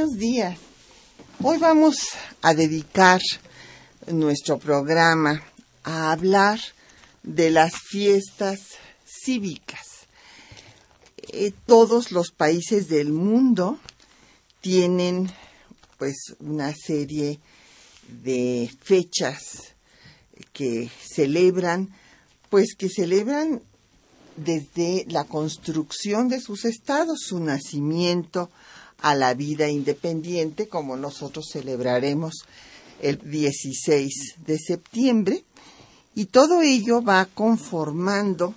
Buenos días. Hoy vamos a dedicar nuestro programa a hablar de las fiestas cívicas. Eh, todos los países del mundo tienen pues una serie de fechas que celebran, pues que celebran desde la construcción de sus estados, su nacimiento a la vida independiente, como nosotros celebraremos el 16 de septiembre, y todo ello va conformando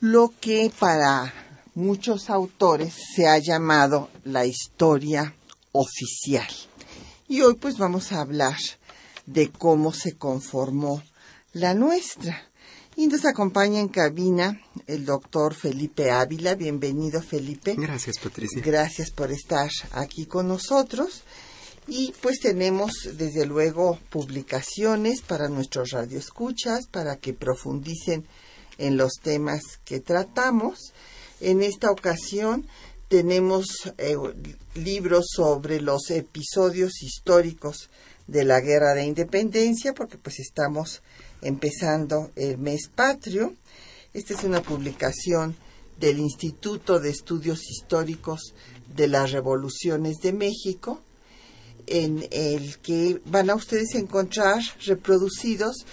lo que para muchos autores se ha llamado la historia oficial. Y hoy pues vamos a hablar de cómo se conformó la nuestra. Y nos acompaña en cabina el doctor Felipe Ávila. Bienvenido, Felipe. Gracias, Patricia. Gracias por estar aquí con nosotros. Y pues tenemos desde luego publicaciones para nuestros radioescuchas, para que profundicen en los temas que tratamos. En esta ocasión tenemos eh, libros sobre los episodios históricos de la Guerra de Independencia, porque pues estamos empezando el mes patrio. Esta es una publicación del Instituto de Estudios Históricos de las Revoluciones de México, en el que van a ustedes encontrar reproducidos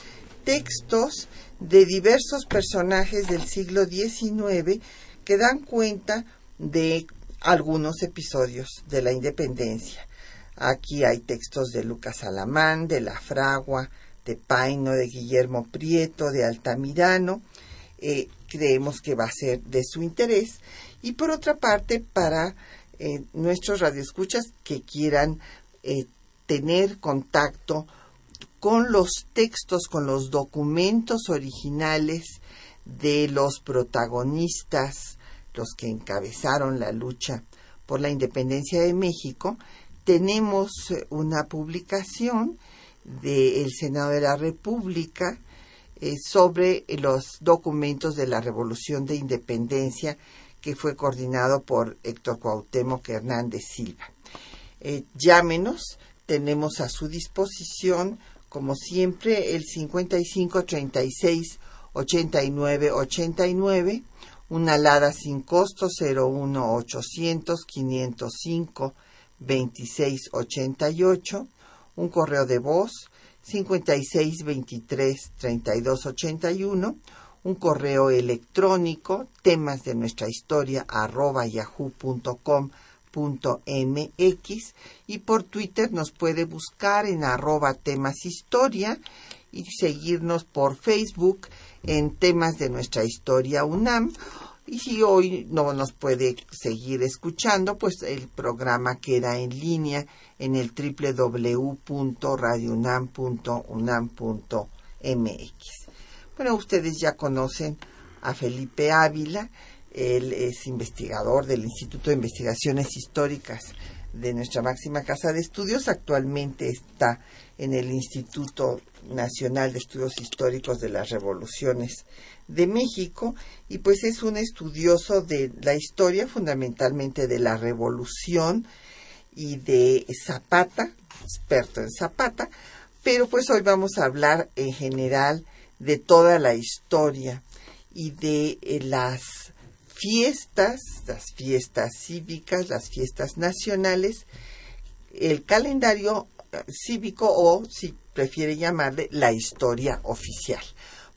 textos de diversos personajes del siglo XIX que dan cuenta de algunos episodios de la independencia. Aquí hay textos de Lucas Alamán, de La Fragua, de Paino, de Guillermo Prieto, de Altamirano. Eh, creemos que va a ser de su interés. Y por otra parte, para eh, nuestros radioescuchas que quieran eh, tener contacto con los textos, con los documentos originales de los protagonistas, los que encabezaron la lucha por la independencia de México, tenemos una publicación del Senado de la República eh, sobre los documentos de la Revolución de Independencia que fue coordinado por Héctor Cuauhtémoc Hernández Silva. Eh, llámenos, tenemos a su disposición como siempre, el 55 36 89 89, una alada sin costo 01 800 505 26 88, un correo de voz 56 23 32 81, un correo electrónico temas de nuestra historia arroba yahoo.com mx y por Twitter nos puede buscar en arroba temas historia y seguirnos por Facebook en temas de nuestra historia UNAM. Y si hoy no nos puede seguir escuchando, pues el programa queda en línea en el www.radiounam.unam.mx. Bueno, ustedes ya conocen a Felipe Ávila, él es investigador del Instituto de Investigaciones Históricas de nuestra máxima casa de estudios. Actualmente está en el Instituto Nacional de Estudios Históricos de las Revoluciones de México y pues es un estudioso de la historia, fundamentalmente de la Revolución y de Zapata, experto en Zapata, pero pues hoy vamos a hablar en general de toda la historia y de eh, las fiestas, las fiestas cívicas, las fiestas nacionales, el calendario cívico o, si prefiere llamarle, la historia oficial.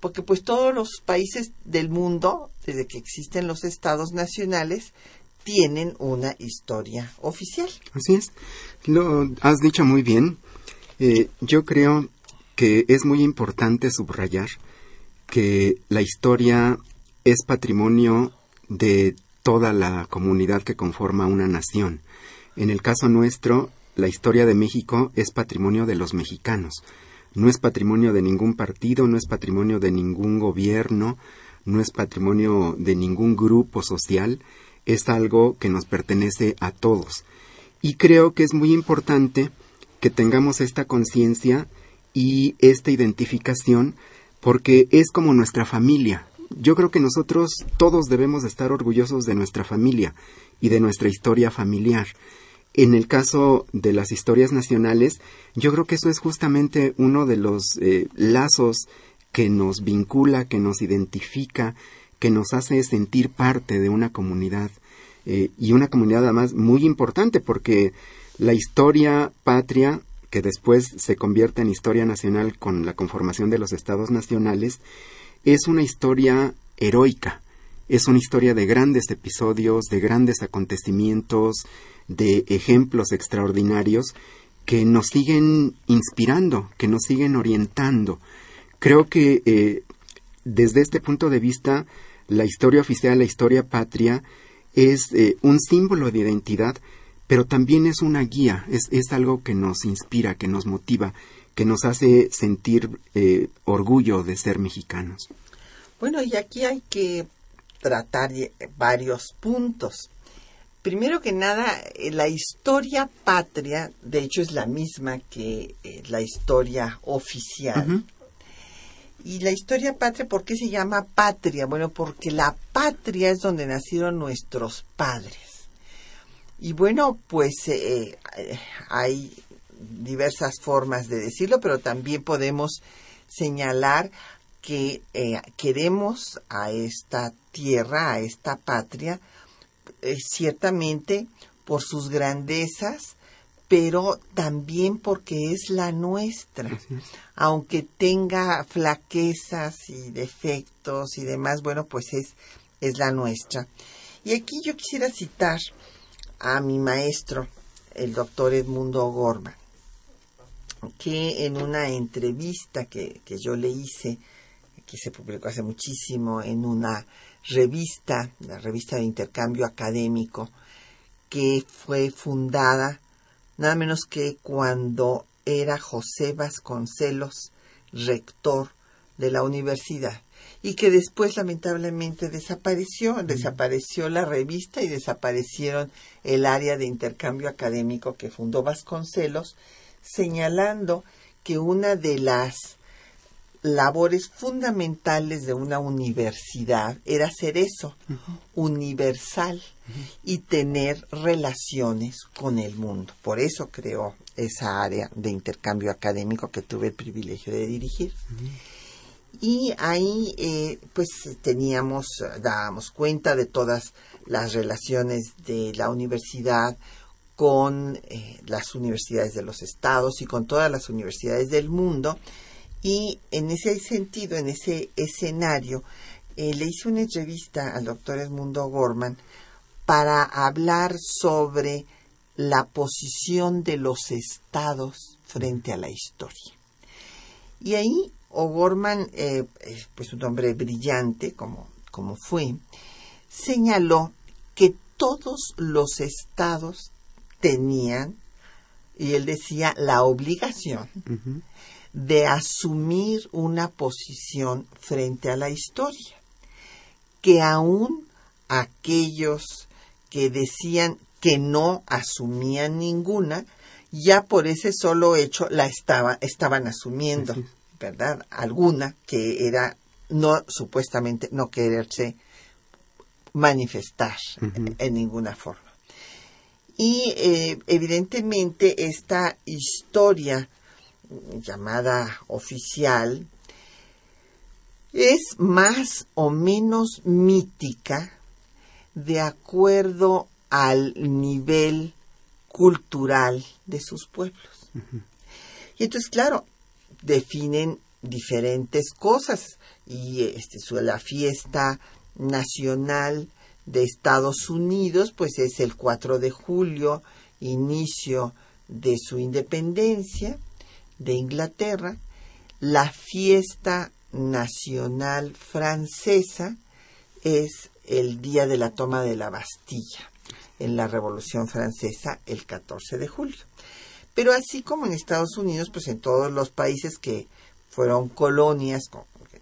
Porque pues todos los países del mundo, desde que existen los estados nacionales, tienen una historia oficial. Así es. Lo has dicho muy bien. Eh, yo creo que es muy importante subrayar que la historia es patrimonio de toda la comunidad que conforma una nación. En el caso nuestro, la historia de México es patrimonio de los mexicanos. No es patrimonio de ningún partido, no es patrimonio de ningún gobierno, no es patrimonio de ningún grupo social, es algo que nos pertenece a todos. Y creo que es muy importante que tengamos esta conciencia y esta identificación porque es como nuestra familia. Yo creo que nosotros todos debemos estar orgullosos de nuestra familia y de nuestra historia familiar. En el caso de las historias nacionales, yo creo que eso es justamente uno de los eh, lazos que nos vincula, que nos identifica, que nos hace sentir parte de una comunidad eh, y una comunidad además muy importante porque la historia patria que después se convierte en historia nacional con la conformación de los estados nacionales, es una historia heroica, es una historia de grandes episodios, de grandes acontecimientos, de ejemplos extraordinarios que nos siguen inspirando, que nos siguen orientando. Creo que eh, desde este punto de vista, la historia oficial, la historia patria, es eh, un símbolo de identidad pero también es una guía, es, es algo que nos inspira, que nos motiva, que nos hace sentir eh, orgullo de ser mexicanos. Bueno, y aquí hay que tratar varios puntos. Primero que nada, eh, la historia patria, de hecho, es la misma que eh, la historia oficial. Y la historia patria, ¿por qué se llama patria? Bueno, porque la patria es donde nacieron nuestros padres. Y bueno, pues eh, eh, hay diversas formas de decirlo, pero también podemos señalar que eh, queremos a esta tierra, a esta patria, ciertamente por sus grandezas, pero también porque es la nuestra. Aunque tenga flaquezas y defectos y demás, bueno, pues es, es la nuestra. Y aquí yo quisiera citar a mi maestro, el doctor Edmundo Gorman, que en una entrevista que, que yo le hice, que se publicó hace muchísimo en una revista, la revista de intercambio académico, que fue fundada nada menos que cuando era José Vasconcelos rector de la universidad y que después lamentablemente desapareció, desapareció la revista y desaparecieron el área de intercambio académico que fundó Vasconcelos, señalando que una de las labores fundamentales de una universidad era hacer eso, universal, y tener relaciones con el mundo. Por eso creó esa área de intercambio académico que tuve el privilegio de dirigir. Y ahí eh, pues teníamos, dábamos cuenta de todas las relaciones de la universidad con eh, las universidades de los estados y con todas las universidades del mundo y en ese sentido, en ese escenario, eh, le hice una entrevista al doctor Edmundo Gorman para hablar sobre la posición de los estados frente a la historia. Y ahí O'Gorman, eh, pues un hombre brillante como, como fue, señaló que todos los estados tenían, y él decía, la obligación de asumir una posición frente a la historia, que aún aquellos que decían que no asumían ninguna, ya por ese solo hecho la estaba, estaban asumiendo. ¿verdad? Alguna que era no supuestamente no quererse manifestar en ninguna forma. Y eh, evidentemente esta historia llamada oficial es más o menos mítica de acuerdo al nivel cultural de sus pueblos. Y entonces, claro, definen diferentes cosas. Y este, la fiesta nacional de Estados Unidos pues es el 4 de julio, inicio de su independencia, de Inglaterra, la fiesta nacional francesa es el día de la toma de la Bastilla en la Revolución Francesa el 14 de julio. Pero así como en Estados Unidos, pues en todos los países que fueron colonias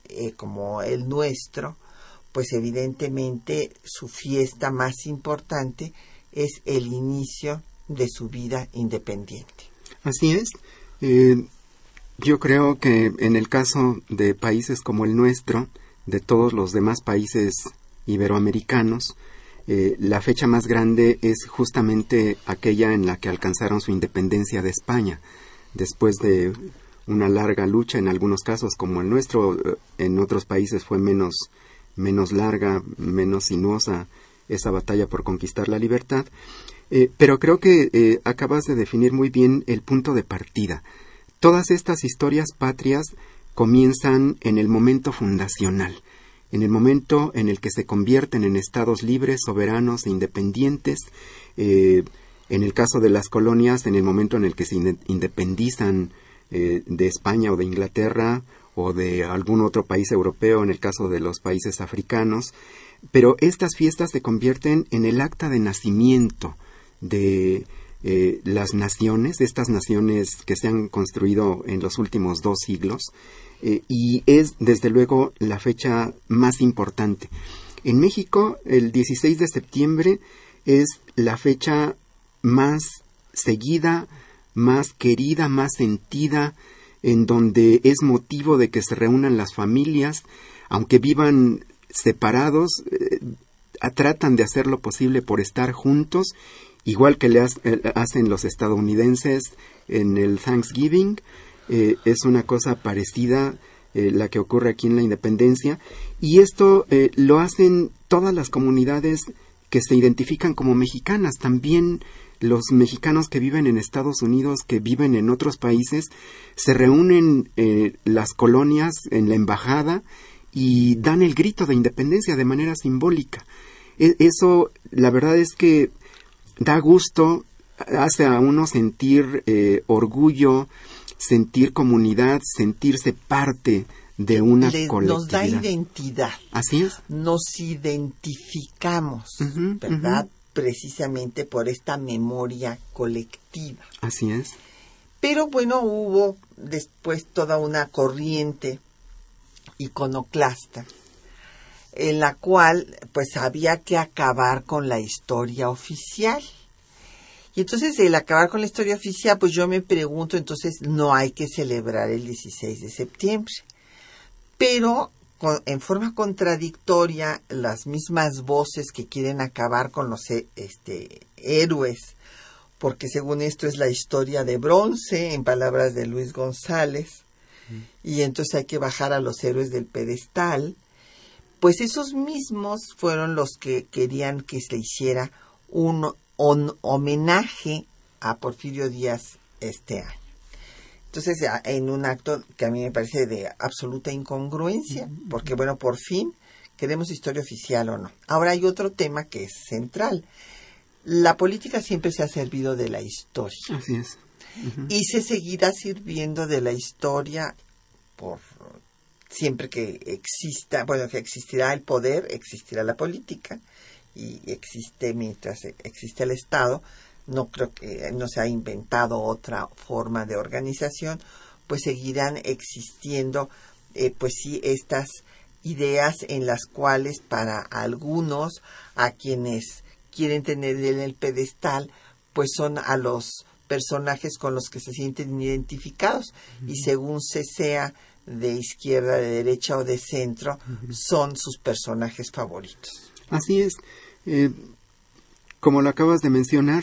eh, como el nuestro, pues evidentemente su fiesta más importante es el inicio de su vida independiente. Así es. Eh, yo creo que en el caso de países como el nuestro, de todos los demás países iberoamericanos, eh, la fecha más grande es justamente aquella en la que alcanzaron su independencia de España, después de una larga lucha en algunos casos como el nuestro, eh, en otros países fue menos, menos larga, menos sinuosa esa batalla por conquistar la libertad. Eh, pero creo que acabas de definir muy bien el punto de partida. Todas estas historias patrias comienzan en el momento fundacional, en el momento en el que se convierten en estados libres, soberanos e independientes, eh, en el caso de las colonias, en el momento en el que se independizan eh, de España o de Inglaterra o de algún otro país europeo, en el caso de los países africanos, pero estas fiestas se convierten en el acta de nacimiento de eh, las naciones, estas naciones que se han construido en los últimos dos siglos, eh, y es desde luego la fecha más importante. En México, el 16 de septiembre es la fecha más seguida, más querida, más sentida, en donde es motivo de que se reúnan las familias, aunque vivan separados, eh, tratan de hacer lo posible por estar juntos igual que le eh, hacen los estadounidenses en el Thanksgiving, eh, es una cosa parecida eh, la que ocurre aquí en la independencia, y esto lo hacen todas las comunidades que se identifican como mexicanas, también los mexicanos que viven en Estados Unidos, que viven en otros países, se reúnen en las colonias, en la embajada, y dan el grito de independencia de manera simbólica. E, eso, la verdad es que da gusto, hace a uno sentir eh, orgullo, sentir comunidad, sentirse parte de una colectividad. Nos da identidad. Así es. Nos identificamos, ¿verdad? Precisamente por esta memoria colectiva. Así es. Pero bueno, hubo después toda una corriente iconoclasta en la cual pues había que acabar con la historia oficial. Y entonces el acabar con la historia oficial, pues yo me pregunto, entonces no hay que celebrar el 16 de septiembre. Pero en forma contradictoria, las mismas voces que quieren acabar con los este, héroes, porque según esto es la historia de bronce, en palabras de Luis González, y entonces hay que bajar a los héroes del pedestal, pues esos mismos fueron los que querían que se hiciera un, homenaje a Porfirio Díaz este año. Entonces, en un acto que a mí me parece de absoluta incongruencia, porque bueno, por fin queremos historia oficial o no. Ahora hay otro tema que es central. La política siempre se ha servido de la historia. Así es. Y se seguirá sirviendo de la historia por siempre que exista, bueno, que existirá el poder, existirá la política y existe mientras existe el Estado, no creo que no se ha inventado otra forma de organización, pues seguirán existiendo, eh, pues sí, estas ideas en las cuales para algunos, a quienes quieren tener en el pedestal, pues son a los personajes con los que se sienten identificados. Y según se sea de izquierda, de derecha o de centro son sus personajes favoritos. Así es. Eh, como lo acabas de mencionar,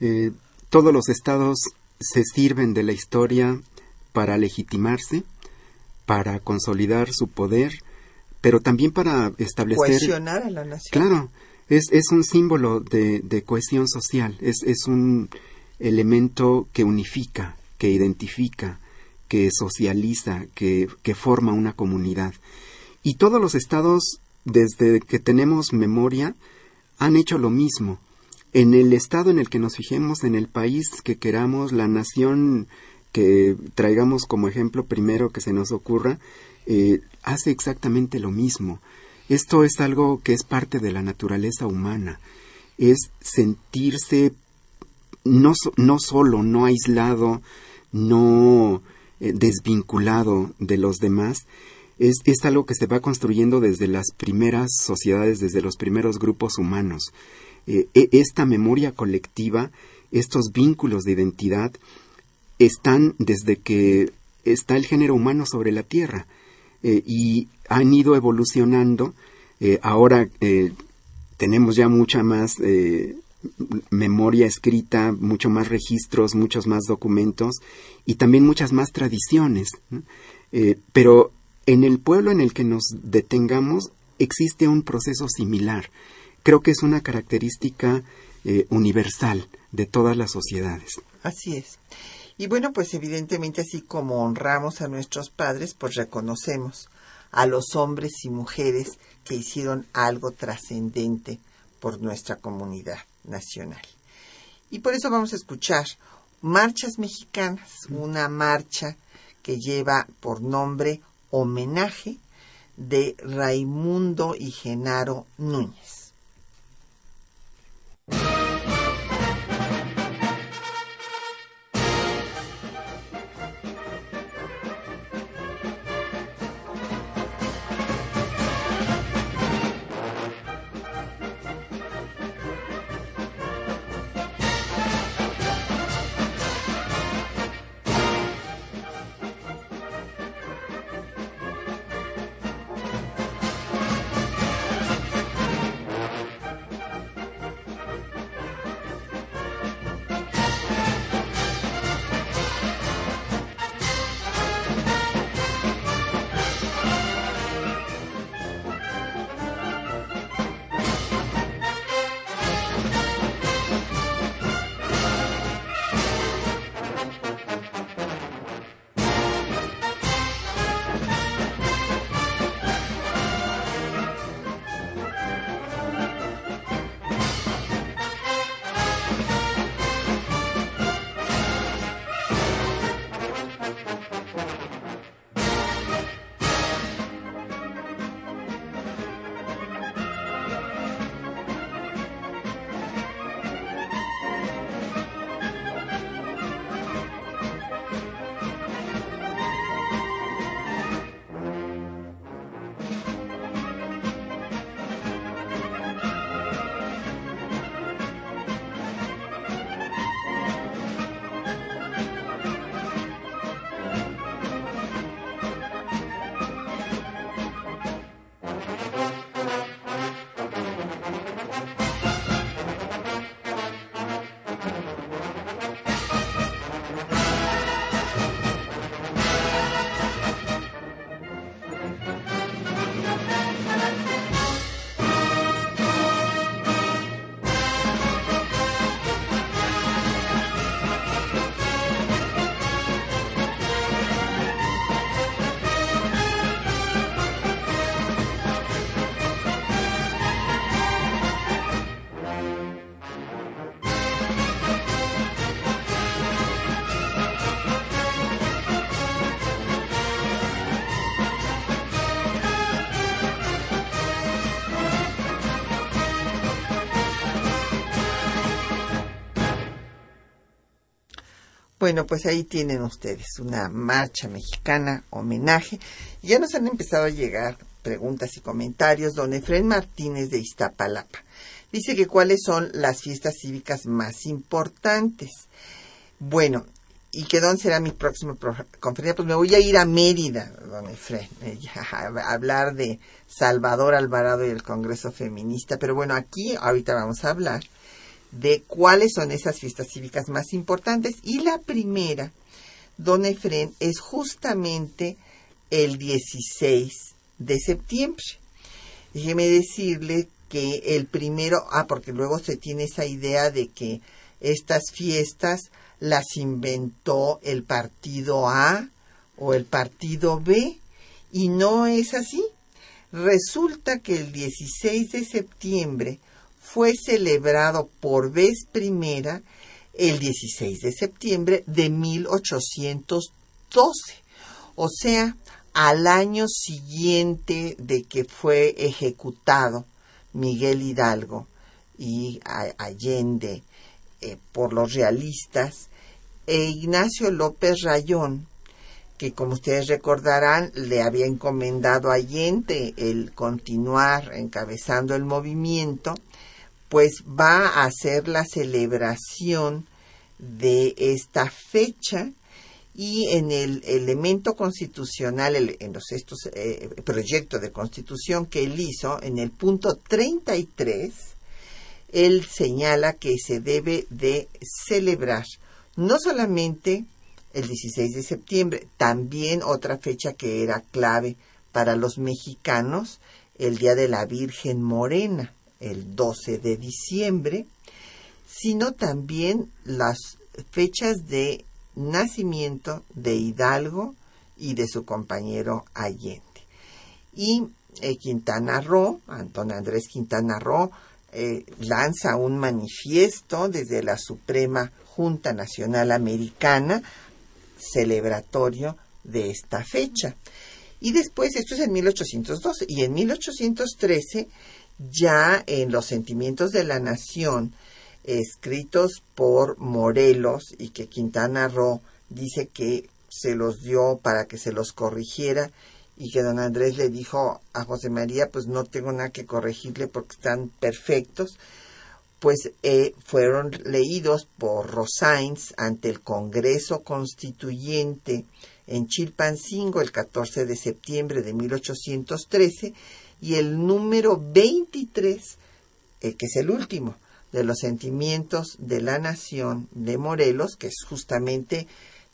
eh, todos los estados se sirven de la historia para legitimarse, para consolidar su poder, pero también para establecer... Cohesionar a la nación. Claro, es, es un símbolo de, de cohesión social, es, es un elemento que unifica, que identifica, que socializa, que, que forma una comunidad. Y todos los estados, desde que tenemos memoria, han hecho lo mismo. En el estado en el que nos fijemos, en el país que queramos, la nación que traigamos como ejemplo primero que se nos ocurra, eh, hace exactamente lo mismo. Esto es algo que es parte de la naturaleza humana, es sentirse no, no solo, no aislado, no eh, desvinculado de los demás, es, es, algo que se va construyendo desde las primeras sociedades, desde los primeros grupos humanos. Eh, e, esta memoria colectiva, estos vínculos de identidad, están desde que está el género humano sobre la Tierra eh, y han ido evolucionando. ahora tenemos ya mucha más memoria escrita, mucho más registros, muchos más documentos y también muchas más tradiciones. Eh, pero en el pueblo en el que nos detengamos existe un proceso similar. Creo que es una característica eh, universal de todas las sociedades. Así es. Y bueno, pues evidentemente así como honramos a nuestros padres, pues reconocemos a los hombres y mujeres que hicieron algo trascendente por nuestra comunidad nacional. Y por eso vamos a escuchar Marchas Mexicanas, una marcha que lleva por nombre Homenaje de Raimundo y Genaro Núñez. Bueno, pues ahí tienen ustedes una marcha mexicana, homenaje. Ya nos han empezado a llegar preguntas y comentarios. Don Efren Martínez de Iztapalapa dice que cuáles son las fiestas cívicas más importantes. Bueno, ¿y qué dónde será mi próxima conferencia? Pues me voy a ir a Mérida, don Efren, a hablar de Salvador Alvarado y el Congreso Feminista. Pero bueno, aquí ahorita vamos a hablar de cuáles son esas fiestas cívicas más importantes. Y la primera, don Efren, es justamente el 16 de septiembre. Déjeme decirle que el primero, ah, porque luego se tiene esa idea de que estas fiestas las inventó el partido A o el partido B, y no es así. Resulta que el 16 de septiembre fue celebrado por vez primera el 16 de septiembre de 1812. O sea, al año siguiente de que fue ejecutado Miguel Hidalgo y Allende eh, por los realistas, e Ignacio López Rayón, que como ustedes recordarán le había encomendado a Allende el continuar encabezando el movimiento, pues va a hacer la celebración de esta fecha y en el elemento constitucional, en los, estos eh, proyectos de constitución que él hizo, en el punto 33, él señala que se debe de celebrar no solamente el 16 de septiembre, también otra fecha que era clave para los mexicanos, el Día de la Virgen Morena, el 12 de diciembre, sino también las fechas de nacimiento de Hidalgo y de su compañero Allende. Y eh, Quintana Roo, Antón Andrés Quintana Roo, eh, lanza un manifiesto desde la Suprema Junta Nacional Americana celebratorio de esta fecha. Y después, esto es en 1812, y en 1813, ya en los sentimientos de la nación, escritos por Morelos y que Quintana Roo dice que se los dio para que se los corrigiera y que don Andrés le dijo a José María, pues no tengo nada que corregirle porque están perfectos, pues eh, fueron leídos por Rosains ante el Congreso Constituyente en Chilpancingo el 14 de septiembre de 1813 y el número 23, eh, que es el último, de los sentimientos de la nación de Morelos, que es justamente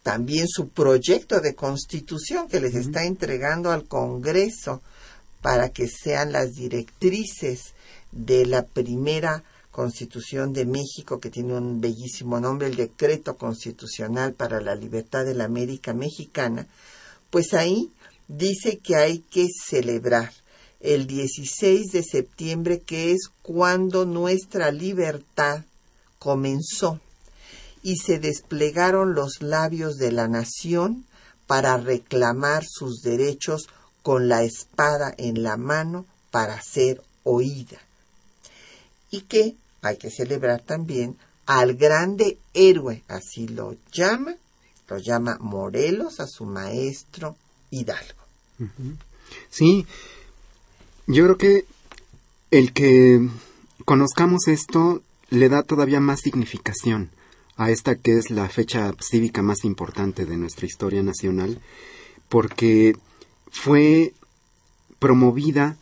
también su proyecto de constitución que les está entregando al Congreso para que sean las directrices de la primera Constitución de México, que tiene un bellísimo nombre, el Decreto Constitucional para la Libertad de la América Mexicana, pues ahí dice que hay que celebrar el 16 de septiembre, que es cuando nuestra libertad comenzó y se desplegaron los labios de la nación para reclamar sus derechos con la espada en la mano para ser oída. Y que hay que celebrar también al grande héroe, así lo llama, lo llama Morelos a su maestro Hidalgo. Sí, yo creo que el que conozcamos esto le da todavía más significación a esta que es la fecha cívica más importante de nuestra historia nacional, porque fue promovida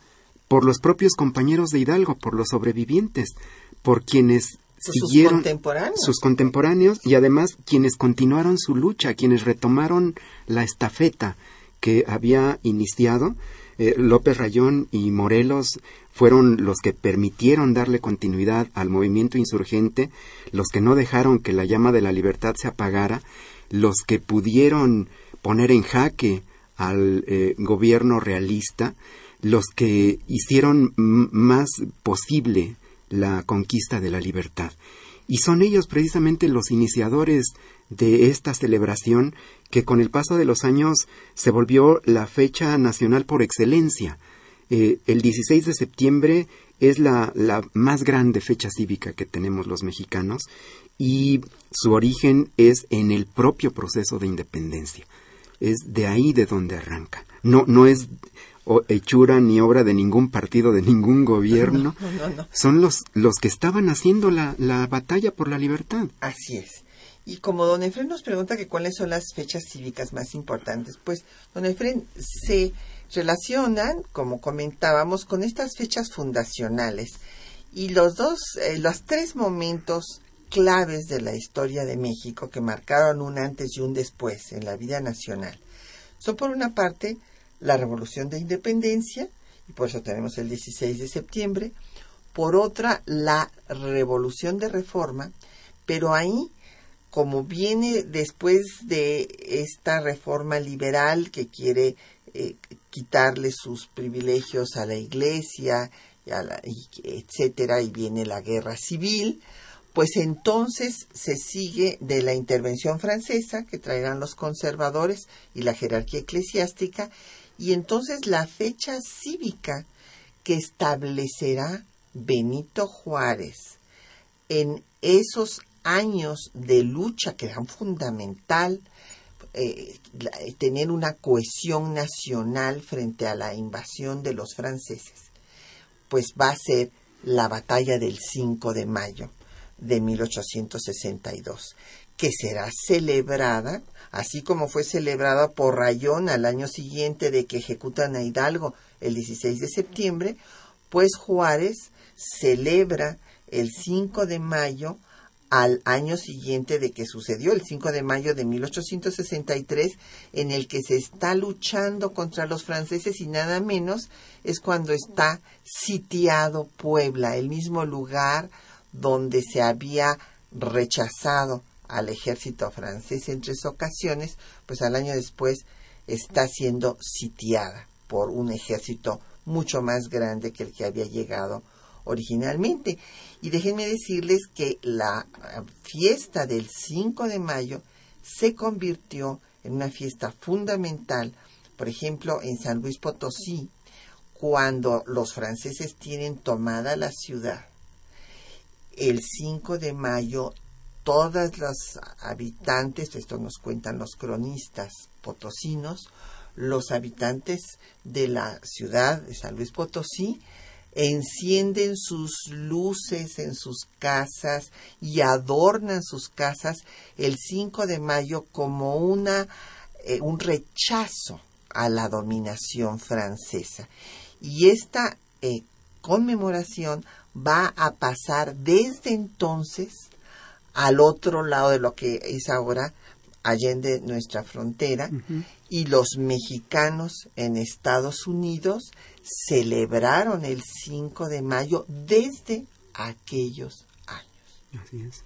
por los propios compañeros de Hidalgo, por los sobrevivientes, por quienes siguieron sus contemporáneos y además quienes continuaron su lucha, quienes retomaron la estafeta que había iniciado eh, López Rayón y Morelos fueron los que permitieron darle continuidad al movimiento insurgente, los que no dejaron que la llama de la libertad se apagara, los que pudieron poner en jaque al eh, gobierno realista, los que hicieron más posible la conquista de la libertad. Y son ellos precisamente los iniciadores de esta celebración que con el paso de los años se volvió la fecha nacional por excelencia. Eh, el 16 de septiembre es la, la más grande fecha cívica que tenemos los mexicanos y su origen es en el propio proceso de independencia. Es de ahí de donde arranca. No, no es hechura ni obra de ningún partido, de ningún gobierno. Son los, los que estaban haciendo la, la batalla por la libertad. Así es. Y como don Efren nos pregunta que cuáles son las fechas cívicas más importantes, pues don Efren se relacionan, como comentábamos, con estas fechas fundacionales. Y los dos, eh, los tres momentos claves de la historia de México que marcaron un antes y un después en la vida nacional son por una parte la Revolución de Independencia, y por eso tenemos el 16 de septiembre, por otra la Revolución de Reforma, pero ahí como viene después de esta reforma liberal que quiere eh, quitarle sus privilegios a la iglesia, etcétera, y viene la guerra civil, pues entonces se sigue de la intervención francesa que traerán los conservadores y la jerarquía eclesiástica y entonces la fecha cívica que establecerá Benito Juárez en esos años de lucha que eran fundamental eh, tener una cohesión nacional frente a la invasión de los franceses, pues va a ser la batalla del 5 de mayo de 1862, que será celebrada, así como fue celebrada por Rayón al año siguiente de que ejecutan a Hidalgo el 16 de septiembre, pues Juárez celebra el 5 de mayo al año siguiente de que sucedió, el 5 de mayo de 1863, en el que se está luchando contra los franceses y nada menos es cuando está sitiado Puebla, el mismo lugar donde se había rechazado al ejército francés en tres ocasiones, pues al año después está siendo sitiada por un ejército mucho más grande que el que había llegado originalmente. Y déjenme decirles que la eh, fiesta del 5 de mayo se convirtió en una fiesta fundamental, por ejemplo, en San Luis Potosí, cuando los franceses tienen tomada la ciudad. El 5 de mayo, todas los habitantes, esto nos cuentan los cronistas potosinos, los habitantes de la ciudad de San Luis Potosí encienden sus luces en sus casas y adornan sus casas el 5 de mayo como una, eh, un rechazo a la dominación francesa. Y esta eh, conmemoración va a pasar desde entonces al otro lado de lo que es ahora allende nuestra frontera y los mexicanos en Estados Unidos celebraron el 5 de mayo desde aquellos años. Así es.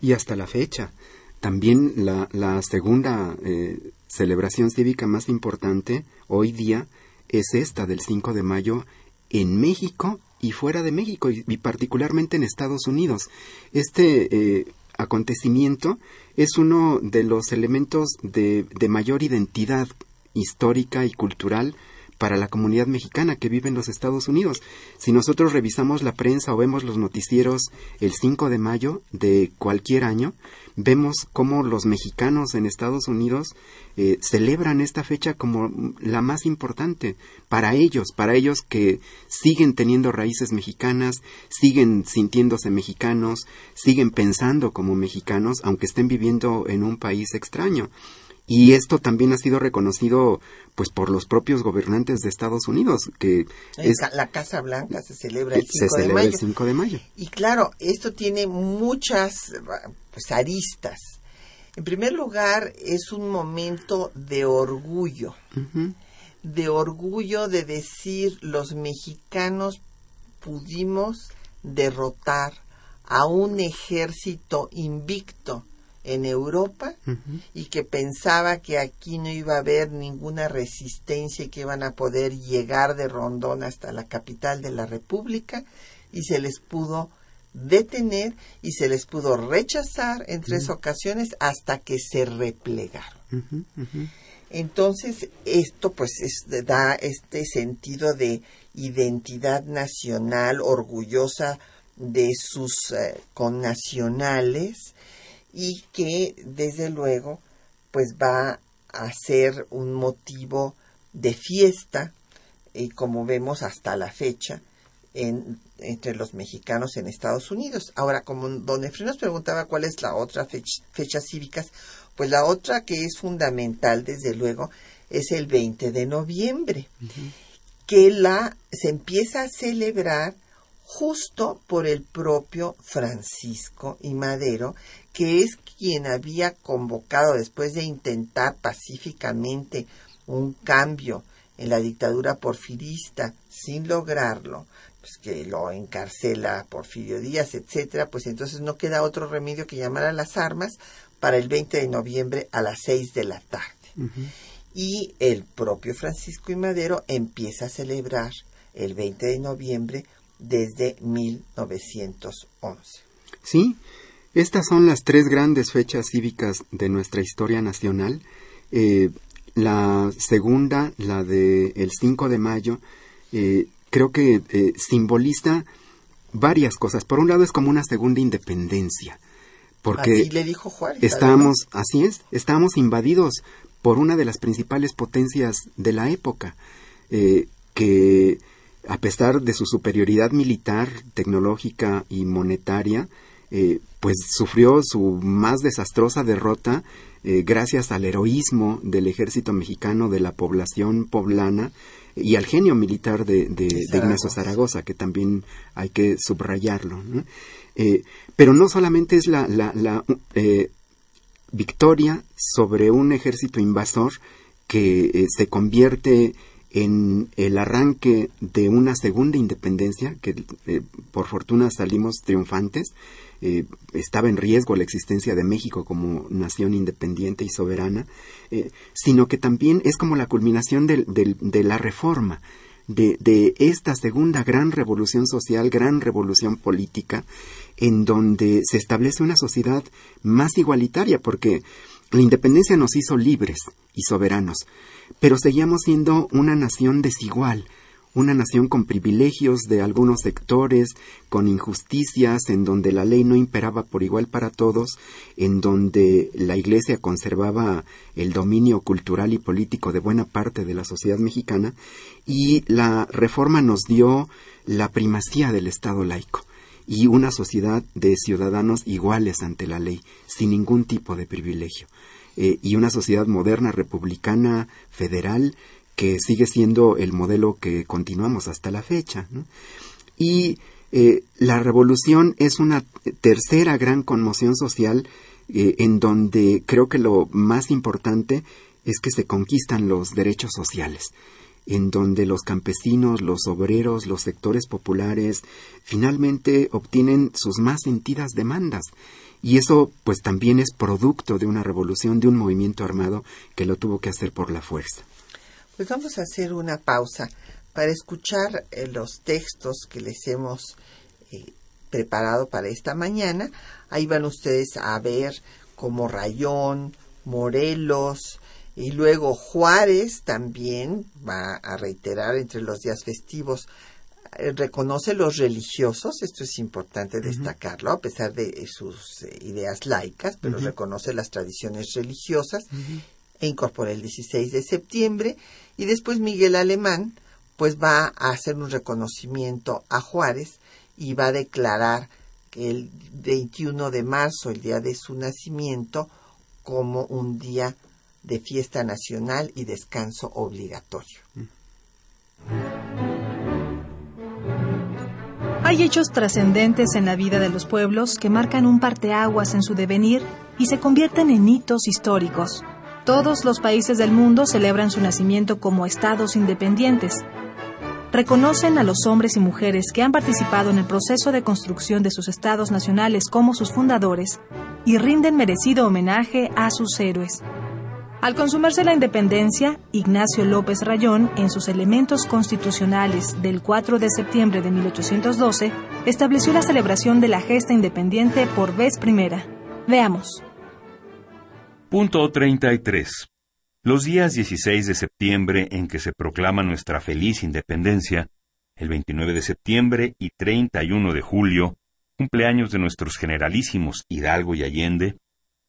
Y hasta la fecha. También la, la segunda eh, celebración cívica más importante hoy día es esta del 5 de mayo en México y fuera de México y, particularmente en Estados Unidos. Este eh, acontecimiento es uno de los elementos de, de mayor identidad histórica y cultural para la comunidad mexicana que vive en los Estados Unidos. Si nosotros revisamos la prensa o vemos los noticieros el 5 de mayo de cualquier año, vemos cómo los mexicanos en Estados Unidos eh, celebran esta fecha como la más importante para ellos, para ellos que siguen teniendo raíces mexicanas, siguen sintiéndose mexicanos, siguen pensando como mexicanos, aunque estén viviendo en un país extraño. Y esto también ha sido reconocido pues por los propios gobernantes de Estados Unidos, que es, la Casa Blanca se celebra el 5 de mayo. el 5 de mayo. Y claro, esto tiene muchas pues, aristas. En primer lugar, es un momento de orgullo, de orgullo de decir los mexicanos pudimos derrotar a un ejército invicto en Europa y que pensaba que aquí no iba a haber ninguna resistencia y que iban a poder llegar de Rondón hasta la capital de la República y se les pudo detener y se les pudo rechazar en tres ocasiones hasta que se replegaron. Entonces, esto pues da este sentido de identidad nacional orgullosa de sus eh, connacionales y que desde luego pues va a ser un motivo de fiesta y como vemos hasta la fecha en, entre los mexicanos en Estados Unidos. Ahora, como don Efraín nos preguntaba cuál es la otra fecha, cívicas, pues la otra que es fundamental, desde luego, es el 20 de noviembre, que la se empieza a celebrar justo por el propio Francisco y Madero, que es quien había convocado después de intentar pacíficamente un cambio en la dictadura porfirista sin lograrlo, pues que lo encarcela Porfirio Díaz, etcétera, pues entonces no queda otro remedio que llamar a las armas para el 20 de noviembre a las 6 de la tarde. Y el propio Francisco y Madero empieza a celebrar el 20 de noviembre desde 1911. Sí, estas son las tres grandes fechas cívicas de nuestra historia nacional. Eh, la segunda, la de el 5 de mayo, eh, creo que eh, simboliza varias cosas. Por un lado es como una segunda independencia, porque Así le dijo Juárez. estábamos, así es, estábamos invadidos por una de las principales potencias de la época, que a pesar de su superioridad militar, tecnológica y monetaria, eh, pues sufrió su más desastrosa derrota eh, gracias al heroísmo del ejército mexicano, de la población poblana y al genio militar de, de, de Ignacio Zaragoza, que también hay que subrayarlo. ¿no? Eh, pero no solamente es la, la, la victoria sobre un ejército invasor que se convierte en el arranque de una segunda independencia, que eh, por fortuna salimos triunfantes, eh, estaba en riesgo la existencia de México como nación independiente y soberana, eh, sino que también es como la culminación de la reforma, de esta segunda gran revolución social, gran revolución política, en donde se establece una sociedad más igualitaria, porque la independencia nos hizo libres y soberanos, pero seguíamos siendo una nación desigual, una nación con privilegios de algunos sectores, con injusticias, en donde la ley no imperaba por igual para todos, en donde la Iglesia conservaba el dominio cultural y político de buena parte de la sociedad mexicana, y la reforma nos dio la primacía del Estado laico y una sociedad de ciudadanos iguales ante la ley, sin ningún tipo de privilegio, eh, y una sociedad moderna, republicana, federal, que sigue siendo el modelo que continuamos hasta la fecha. Y eh, la revolución es una tercera gran conmoción social eh, en donde creo que lo más importante es que se conquistan los derechos sociales en donde los campesinos, los obreros, los sectores populares finalmente obtienen sus más sentidas demandas. Y eso pues también es producto de una revolución, de un movimiento armado que lo tuvo que hacer por la fuerza. Pues vamos a hacer una pausa para escuchar eh, los textos que les hemos eh, preparado para esta mañana. Ahí van ustedes a ver como Rayón, Morelos, y luego Juárez también va a reiterar entre los días festivos, eh, reconoce los religiosos, esto es importante destacarlo, a pesar de eh, sus eh, ideas laicas, pero reconoce las tradiciones religiosas e incorpora el 16 de septiembre. Y después Miguel Alemán pues va a hacer un reconocimiento a Juárez y va a declarar que el 21 de marzo, el día de su nacimiento, como un día de fiesta nacional y descanso obligatorio. Hay hechos trascendentes en la vida de los pueblos que marcan un parteaguas en su devenir y se convierten en hitos históricos. Todos los países del mundo celebran su nacimiento como estados independientes. Reconocen a los hombres y mujeres que han participado en el proceso de construcción de sus estados nacionales como sus fundadores y rinden merecido homenaje a sus héroes. Al consumarse la independencia, Ignacio López Rayón, en sus elementos constitucionales del 4 de septiembre de 1812, estableció la celebración de la gesta independiente por vez primera. Veamos. Punto 33. Los días 16 de septiembre en que se proclama nuestra feliz independencia, el 29 de septiembre y 31 de julio, cumpleaños de nuestros generalísimos Hidalgo y Allende,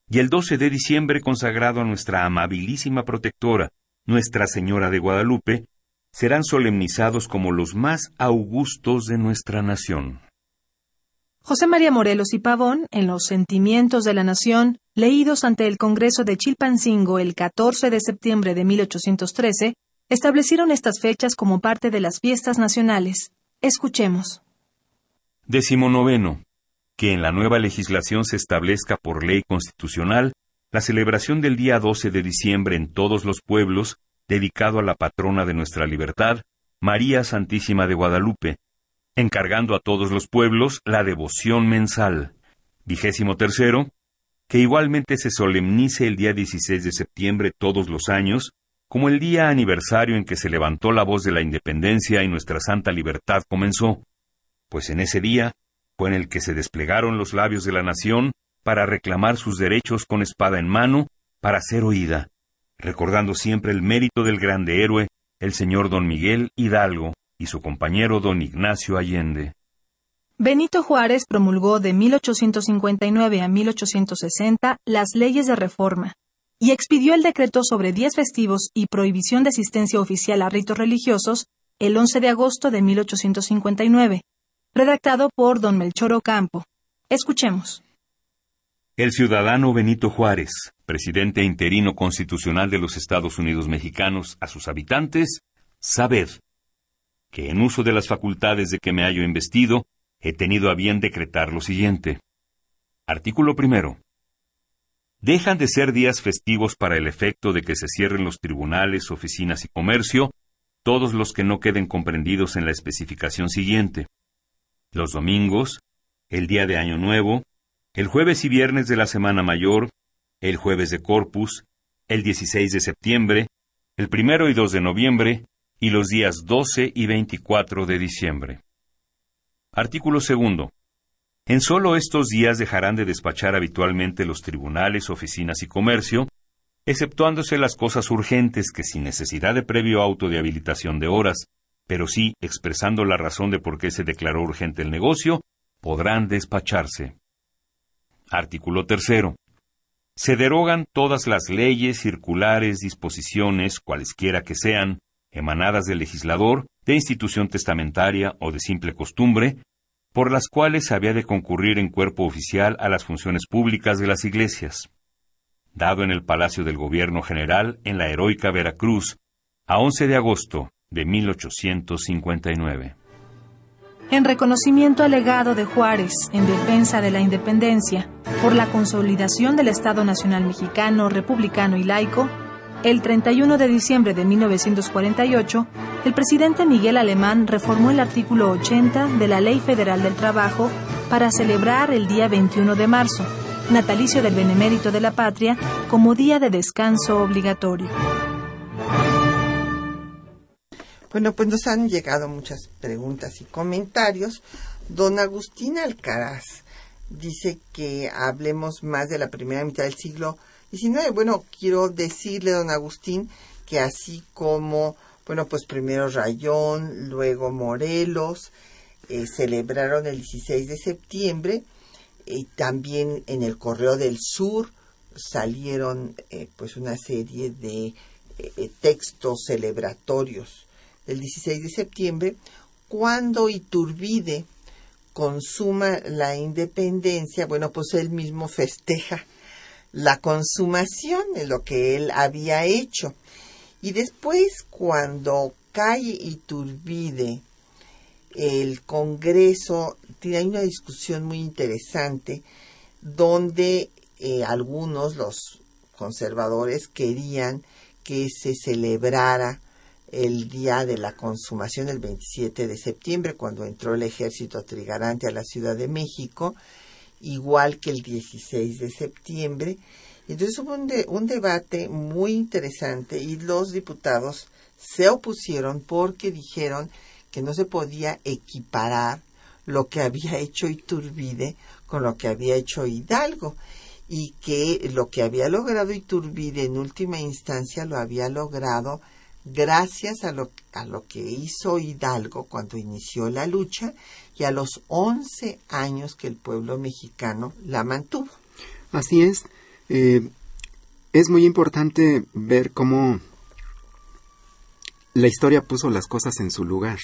y el 12 de diciembre consagrado a nuestra amabilísima protectora, Nuestra Señora de Guadalupe, serán solemnizados como los más augustos de nuestra nación. José María Morelos y Pavón, en Los Sentimientos de la Nación, leídos ante el Congreso de Chilpancingo el 14 de septiembre de 1813, establecieron estas fechas como parte de las fiestas nacionales. Escuchemos. Décimo noveno. Que en la nueva legislación se establezca por ley constitucional la celebración del día 12 de diciembre en todos los pueblos, dedicado a la patrona de nuestra libertad, María Santísima de Guadalupe, encargando a todos los pueblos la devoción mensal. Vigésimo tercero, que igualmente se solemnice el día 16 de septiembre todos los años, como el día aniversario en que se levantó la voz de la independencia y nuestra santa libertad comenzó, pues en ese día en el que se desplegaron los labios de la nación para reclamar sus derechos con espada en mano, para ser oída, recordando siempre el mérito del grande héroe, el señor don Miguel Hidalgo, y su compañero don Ignacio Allende. Benito Juárez promulgó de 1859 a 1860 las leyes de reforma y expidió el decreto sobre días festivos y prohibición de asistencia oficial a ritos religiosos el 11 de agosto de 1859, redactado por don Melchor Ocampo. Escuchemos. El ciudadano Benito Juárez, presidente interino constitucional de los Estados Unidos mexicanos, a sus habitantes, sabed que en uso de las facultades de que me hallo investido, he tenido a bien decretar lo siguiente. Artículo primero. Dejan de ser días festivos para el efecto de que se cierren los tribunales, oficinas y comercio, todos los que no queden comprendidos en la especificación siguiente. Los domingos, el día de Año Nuevo, el jueves y viernes de la Semana Mayor, el jueves de Corpus, el 16 de septiembre, el primero y 2 de noviembre, y los días 12 y 24 de diciembre. Artículo segundo. En solo estos días dejarán de despachar habitualmente los tribunales, oficinas y comercio, exceptuándose las cosas urgentes que sin necesidad de previo auto de habilitación de horas, pero sí expresando la razón de por qué se declaró urgente el negocio, podrán despacharse. Artículo tercero. Se derogan todas las leyes, circulares, disposiciones, cualesquiera que sean, emanadas del legislador, de institución testamentaria o de simple costumbre, por las cuales había de concurrir en cuerpo oficial a las funciones públicas de las iglesias. Dado en el Palacio del Gobierno General en la heroica Veracruz, a 11 de agosto de 1859. En reconocimiento al legado de Juárez en defensa de la independencia, por la consolidación del Estado Nacional Mexicano, republicano y laico, el 31 de diciembre de 1948, el presidente Miguel Alemán reformó el artículo 80 de la Ley Federal del Trabajo para celebrar el día 21 de marzo, natalicio del Benemérito de la Patria, como día de descanso obligatorio. Bueno, pues nos han llegado muchas preguntas y comentarios. Don Agustín Alcaraz dice que hablemos más de la primera mitad del siglo XIX. Bueno, quiero decirle, don Agustín, que así como, bueno, pues primero Rayón, luego Morelos, eh, celebraron el 16 de septiembre, y también en el Correo del Sur salieron eh, pues una serie de eh, textos celebratorios del 16 de septiembre, cuando Iturbide consuma la independencia, bueno, pues él mismo festeja la consumación de lo que él había hecho. Y después, cuando cae Iturbide, el Congreso tiene una discusión muy interesante donde eh, algunos, los conservadores, querían que se celebrara el día de la consumación, el 27 de septiembre, cuando entró el ejército trigarante a la Ciudad de México, igual que el 16 de septiembre. Entonces hubo un, un debate muy interesante y los diputados se opusieron porque dijeron que no se podía equiparar lo que había hecho Iturbide con lo que había hecho Hidalgo y que lo que había logrado Iturbide en última instancia lo había logrado gracias a lo, a lo que hizo Hidalgo cuando inició la lucha y a los 11 años que el pueblo mexicano la mantuvo. Así es. Eh, es muy importante ver cómo la historia puso las cosas en su lugar.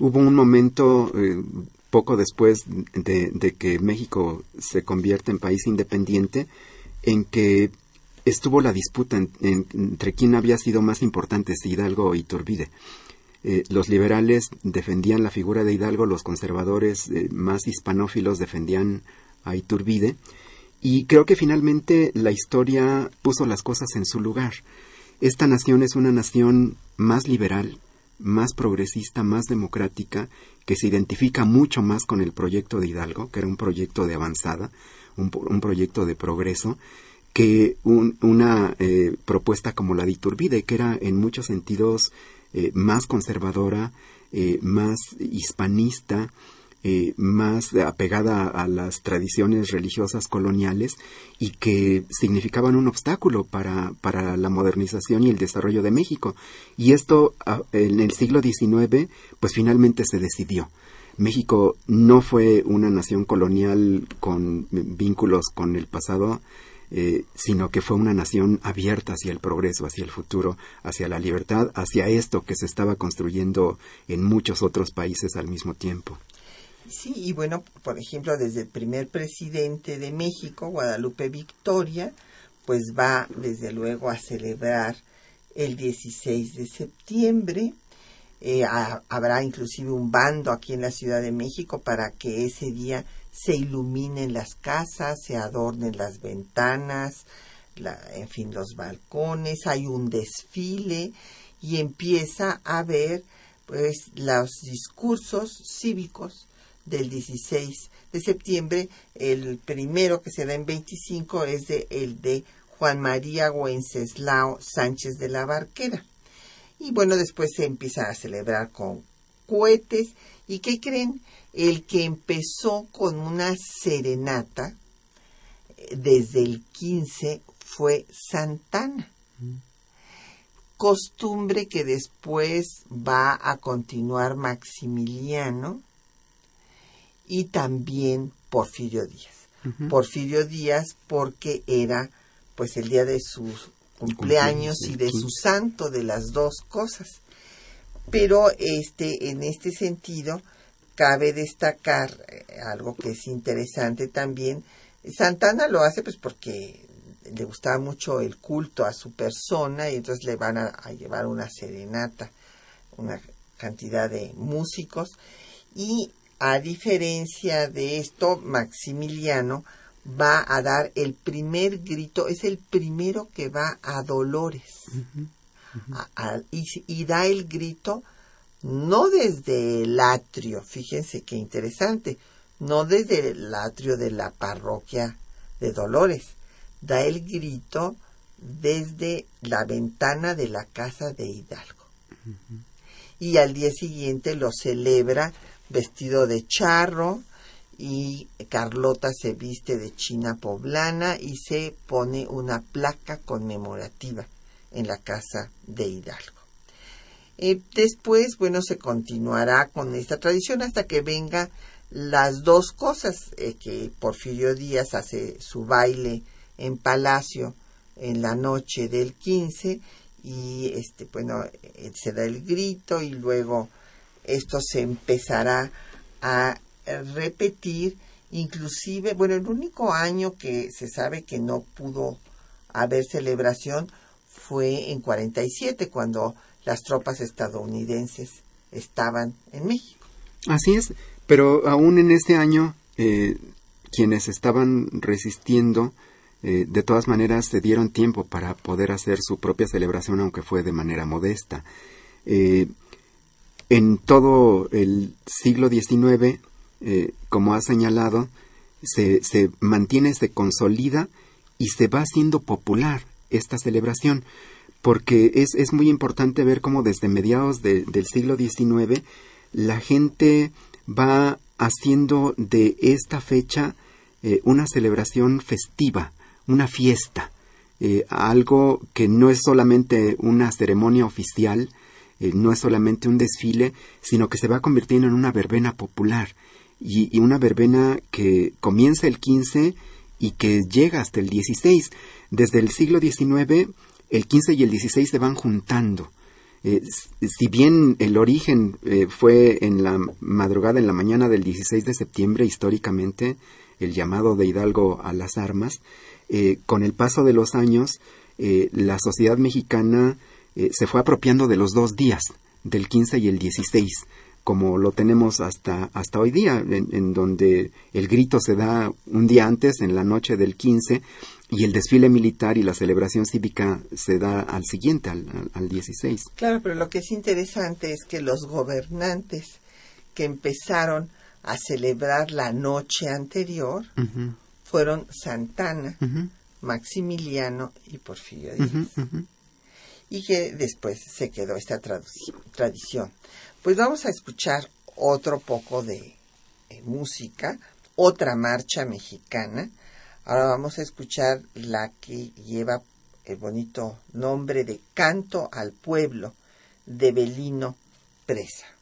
Hubo un momento eh, poco después de, de, que México se convierte en país independiente en que estuvo la disputa entre quién había sido más importante, si Hidalgo o Iturbide. Eh, los liberales defendían la figura de Hidalgo, los conservadores eh, más hispanófilos defendían a Iturbide, y creo que finalmente la historia puso las cosas en su lugar. Esta nación es una nación más liberal, más progresista, más democrática, que se identifica mucho más con el proyecto de Hidalgo, que era un proyecto de avanzada, un proyecto de progreso, que una eh, propuesta como la de Iturbide, que era en muchos sentidos eh, más conservadora, eh, más hispanista, más apegada a las tradiciones religiosas coloniales y que significaban un obstáculo para, para la modernización y el desarrollo de México. Y esto en el siglo XIX, pues finalmente se decidió. México no fue una nación colonial con vínculos con el pasado, eh, sino que fue una nación abierta hacia el progreso, hacia el futuro, hacia la libertad, hacia esto que se estaba construyendo en muchos otros países al mismo tiempo. Sí, y bueno, por ejemplo, desde el primer presidente de México, Guadalupe Victoria, pues va desde luego a celebrar el 16 de septiembre. Eh, habrá inclusive un bando aquí en la Ciudad de México para que ese día se iluminen las casas, se adornen las ventanas, en fin, los balcones, hay un desfile y empieza a ver pues los discursos cívicos del 16 de septiembre. El primero que se da en 25 es de, el de Juan María Wenceslao Sánchez de la Barquera. Y bueno, después se empieza a celebrar con cohetes. ¿Y qué creen? El que empezó con una serenata eh, desde el 15 fue Santana. Costumbre que después va a continuar Maximiliano y también Porfirio Díaz. Porfirio Díaz porque era pues el día de su cumpleaños y de su santo, de las dos cosas. Pero este, en este sentido, cabe destacar eh, algo que es interesante también. Santana lo hace pues porque le gustaba mucho el culto a su persona y entonces le van a llevar una serenata, una cantidad de músicos y a diferencia de esto, Maximiliano va a dar el primer grito, es el primero que va a Dolores. y, da el grito no desde el atrio, fíjense qué interesante, no desde el atrio de la parroquia de Dolores, da el grito desde la ventana de la casa de Hidalgo. Y al día siguiente lo celebra vestido de charro y Carlota se viste de china poblana y se pone una placa conmemorativa en la casa de Hidalgo. Eh, después, bueno, se continuará con esta tradición hasta que venga las dos cosas, eh, que Porfirio Díaz hace su baile en Palacio en la noche del 15 y este bueno eh, se da el grito y luego esto se empezará a repetir, inclusive, bueno, el único año que se sabe que no pudo haber celebración fue en 47, cuando las tropas estadounidenses estaban en México. Así es, pero aún en este año, eh, quienes estaban resistiendo, eh, de todas maneras se dieron tiempo para poder hacer su propia celebración, aunque fue de manera modesta. Eh, en todo el siglo XIX, eh, como ha señalado, se, se, mantiene, se consolida y se va haciendo popular esta celebración, porque es, es muy importante ver cómo desde mediados del siglo XIX la gente va haciendo de esta fecha eh, una celebración festiva, una fiesta, eh, algo que no es solamente una ceremonia oficial, eh, no es solamente un desfile, sino que se va convirtiendo en una verbena popular y, una verbena que comienza el 15 y que llega hasta el 16. Desde el siglo XIX, el 15 y el 16 se van juntando. Eh, si bien el origen eh, fue en la madrugada, en la mañana del 16 de septiembre, históricamente, el llamado de Hidalgo a las armas, con el paso de los años, la sociedad mexicana eh, se fue apropiando de los dos días, del 15 y el 16, como lo tenemos hasta, hasta hoy día, en, donde el grito se da un día antes, en la noche del 15, y el desfile militar y la celebración cívica se da al siguiente, al, al 16. Claro, pero lo que es interesante es que los gobernantes que empezaron a celebrar la noche anterior fueron Santana, Maximiliano y Porfirio Díaz y que después se quedó esta tradición. Pues vamos a escuchar otro poco de, eh, música, otra marcha mexicana. Ahora vamos a escuchar la que lleva el bonito nombre de Canto al Pueblo de Belino Presa.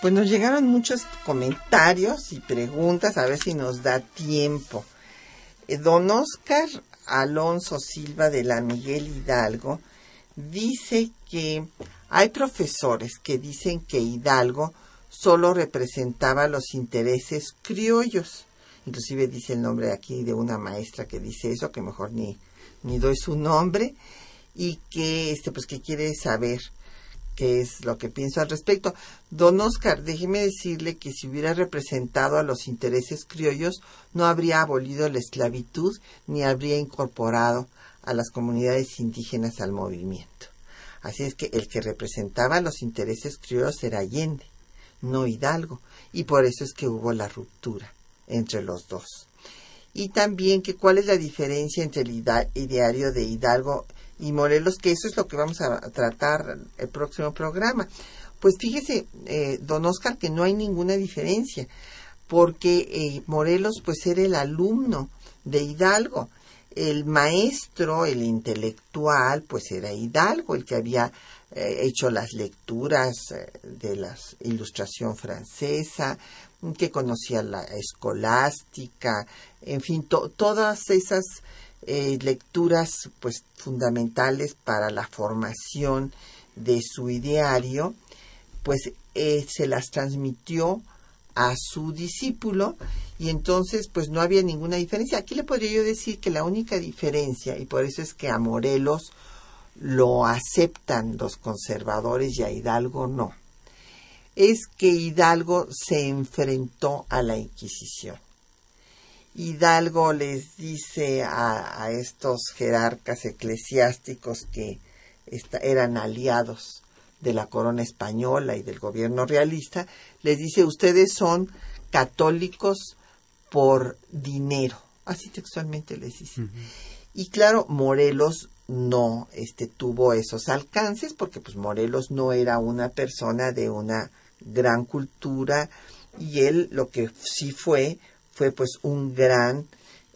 Pues nos llegaron muchos comentarios y preguntas, a ver si nos da tiempo. Eh, don Oscar Alonso Silva de la Miguel Hidalgo dice que hay profesores que dicen que Hidalgo solo representaba los intereses criollos. Inclusive dice el nombre aquí de una maestra que dice eso, que mejor ni, ni doy su nombre, y que este pues que quiere saber qué es lo que pienso al respecto. Don Oscar, déjeme decirle que si hubiera representado a los intereses criollos, no habría abolido la esclavitud ni habría incorporado a las comunidades indígenas al movimiento. Así es que el que representaba los intereses criollos era Allende, no Hidalgo, y por eso es que hubo la ruptura entre los dos. Y también que cuál es la diferencia entre el ideario de Hidalgo y Morelos, que eso es lo que vamos a tratar el próximo programa. Pues fíjese, eh, don Oscar, que no hay ninguna diferencia, porque eh, Morelos pues era el alumno de Hidalgo, el maestro, el intelectual, pues era Hidalgo, el que había eh, hecho las lecturas de la ilustración francesa, que conocía la escolástica, en fin, todas esas eh, lecturas pues fundamentales para la formación de su ideario, pues eh, se las transmitió a su discípulo y entonces pues no había ninguna diferencia. Aquí le podría yo decir que la única diferencia, y por eso es que a Morelos lo aceptan los conservadores y a Hidalgo no, es que Hidalgo se enfrentó a la Inquisición. Hidalgo les dice a, estos jerarcas eclesiásticos que eran aliados de la corona española y del gobierno realista, les dice, ustedes son católicos por dinero. Así textualmente les dice. Y claro, Morelos no este, tuvo esos alcances porque pues Morelos no era una persona de una gran cultura y él lo que sí fue fue pues un gran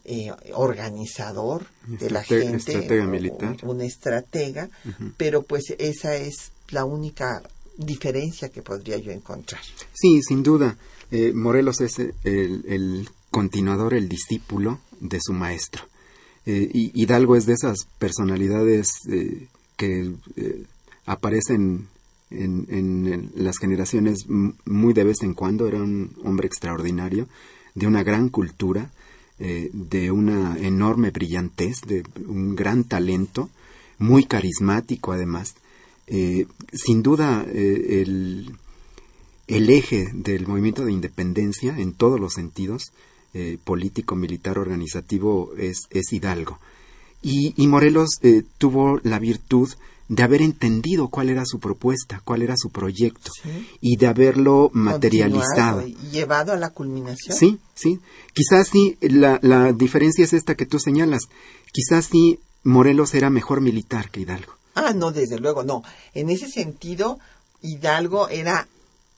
eh, organizador de la gente, estratega militar. un, estratega, pero pues esa es la única diferencia que podría yo encontrar. Sí, sin duda. Eh, Morelos es el, el, continuador, el discípulo de su maestro. Eh, Hidalgo es de esas personalidades eh, que eh, aparecen en, en, las generaciones muy de vez en cuando. Era un hombre extraordinario, de una gran cultura, de una enorme brillantez, de un gran talento, muy carismático además. sin duda, el, el eje del movimiento de independencia en todos los sentidos eh, político, militar, organizativo es, es Hidalgo. Y, y Morelos eh, tuvo la virtud de haber entendido cuál era su propuesta, cuál era su proyecto y de haberlo materializado. Y llevado a la culminación. Sí, sí. Quizás sí, la, la diferencia es esta que tú señalas. Quizás sí, Morelos era mejor militar que Hidalgo. Ah, no, desde luego, no. En ese sentido, Hidalgo era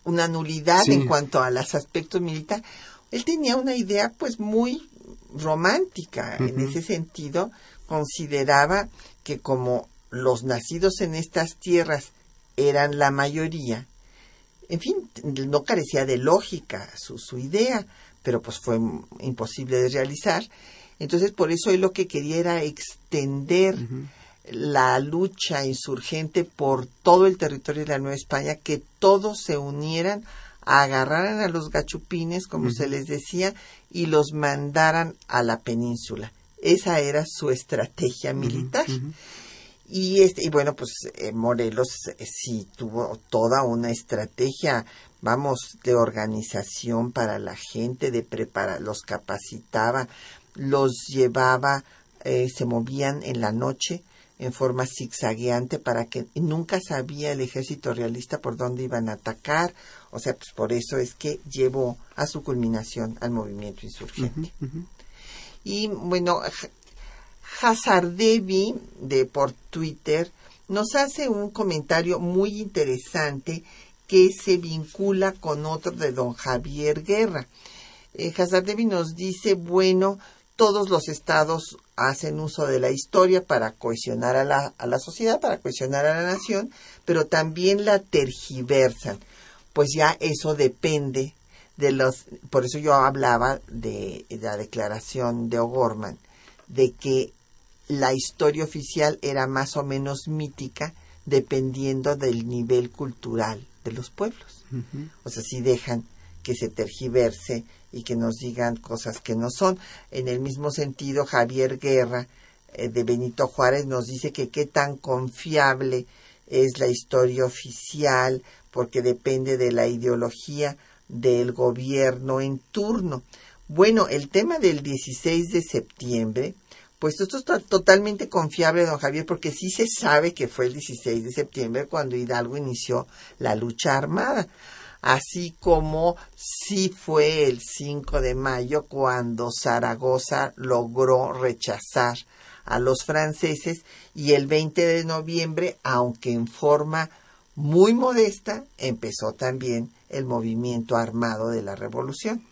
una nulidad en cuanto a los aspectos militares él tenía una idea pues muy romántica en ese sentido, consideraba que como los nacidos en estas tierras eran la mayoría, en fin, no carecía de lógica su, su idea, pero pues fue imposible de realizar. Entonces, por eso él lo que quería era extender la lucha insurgente por todo el territorio de la Nueva España, que todos se unieran agarraran a los gachupines, como se les decía, y los mandaran a la península. Esa era su estrategia militar. Y, este, y bueno, pues eh, Morelos eh, sí tuvo toda una estrategia, vamos, de organización para la gente, de preparar, los capacitaba, los llevaba, eh, se movían en la noche, en forma zigzagueante para que nunca sabía el ejército realista por dónde iban a atacar. O sea, pues por eso es que llevó a su culminación al movimiento insurgente. Y bueno, Hazardevi de por Twitter nos hace un comentario muy interesante que se vincula con otro de don Javier Guerra. Eh, Hazardevi nos dice, bueno, todos los estados hacen uso de la historia para cohesionar a la, a la sociedad, para cohesionar a la nación, pero también la tergiversan. Pues ya eso depende de los, por eso yo hablaba de, la declaración de O'Gorman, de que la historia oficial era más o menos mítica dependiendo del nivel cultural de los pueblos. O sea, si dejan que se tergiverse y que nos digan cosas que no son. En el mismo sentido, Javier Guerra eh, de Benito Juárez nos dice que qué tan confiable es la historia oficial porque depende de la ideología del gobierno en turno. Bueno, el tema del 16 de septiembre, pues esto está totalmente confiable, don Javier, porque sí se sabe que fue el 16 de septiembre cuando Hidalgo inició la lucha armada así como sí fue el 5 de mayo cuando Zaragoza logró rechazar a los franceses y el 20 de noviembre, aunque en forma muy modesta, empezó también el movimiento armado de la revolución.